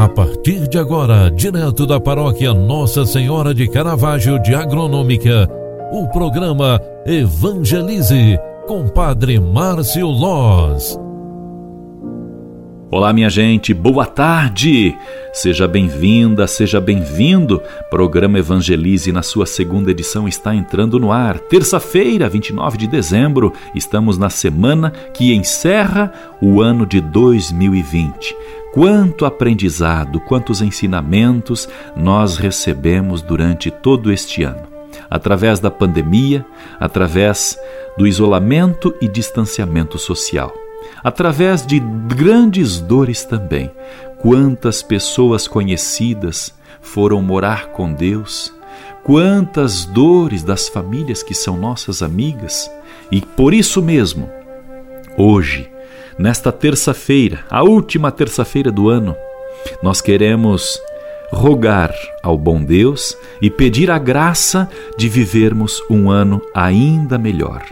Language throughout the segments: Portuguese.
A partir de agora, direto da paróquia Nossa Senhora de Caravaggio de Agronômica, o programa Evangelize com Padre Márcio Loz. Olá, minha gente, boa tarde! Seja bem-vinda, seja bem-vindo. Programa Evangelize, na sua segunda edição, está entrando no ar. Terça-feira, 29 de dezembro, estamos na semana que encerra o ano de 2020. Quanto aprendizado, quantos ensinamentos nós recebemos durante todo este ano. Através da pandemia, através do isolamento e distanciamento social, através de grandes dores também. Quantas pessoas conhecidas foram morar com Deus, quantas dores das famílias que são nossas amigas, e por isso mesmo, hoje, nesta terça-feira, a última terça-feira do ano, nós queremos rogar ao bom Deus e pedir a graça de vivermos um ano ainda melhor,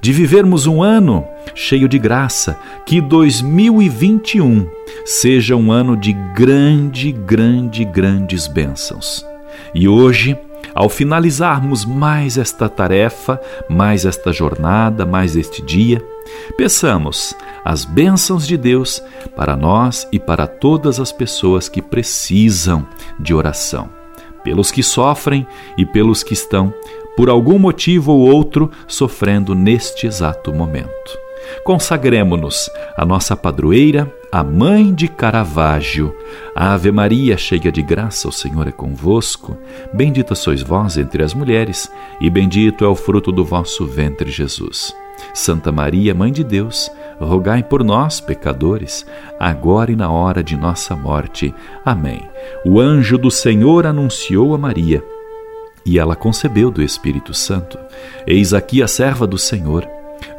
de vivermos um ano cheio de graça, que 2021 seja um ano de grande, grande, grandes bênçãos. E hoje, ao finalizarmos mais esta tarefa, mais esta jornada, mais este dia, Peçamos as bênçãos de Deus para nós e para todas as pessoas que precisam de oração, pelos que sofrem e pelos que estão, por algum motivo ou outro, sofrendo neste exato momento. Consagremos-nos à nossa padroeira, a Mãe de Caravaggio. Ave Maria, cheia de graça, o Senhor é convosco. Bendita sois vós entre as mulheres, e bendito é o fruto do vosso ventre, Jesus. Santa Maria, Mãe de Deus, rogai por nós, pecadores, agora e na hora de nossa morte. Amém. O anjo do Senhor anunciou a Maria, e ela concebeu do Espírito Santo. Eis aqui a serva do Senhor.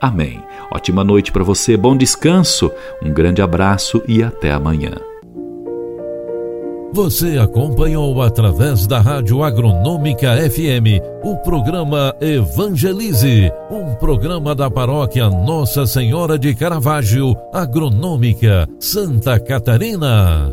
Amém. Ótima noite para você, bom descanso, um grande abraço e até amanhã. Você acompanhou através da Rádio Agronômica FM o programa Evangelize, um programa da paróquia Nossa Senhora de Caravaggio, Agronômica, Santa Catarina.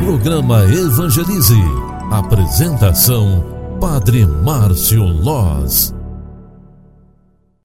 Programa Evangelize. Apresentação: Padre Márcio Loz.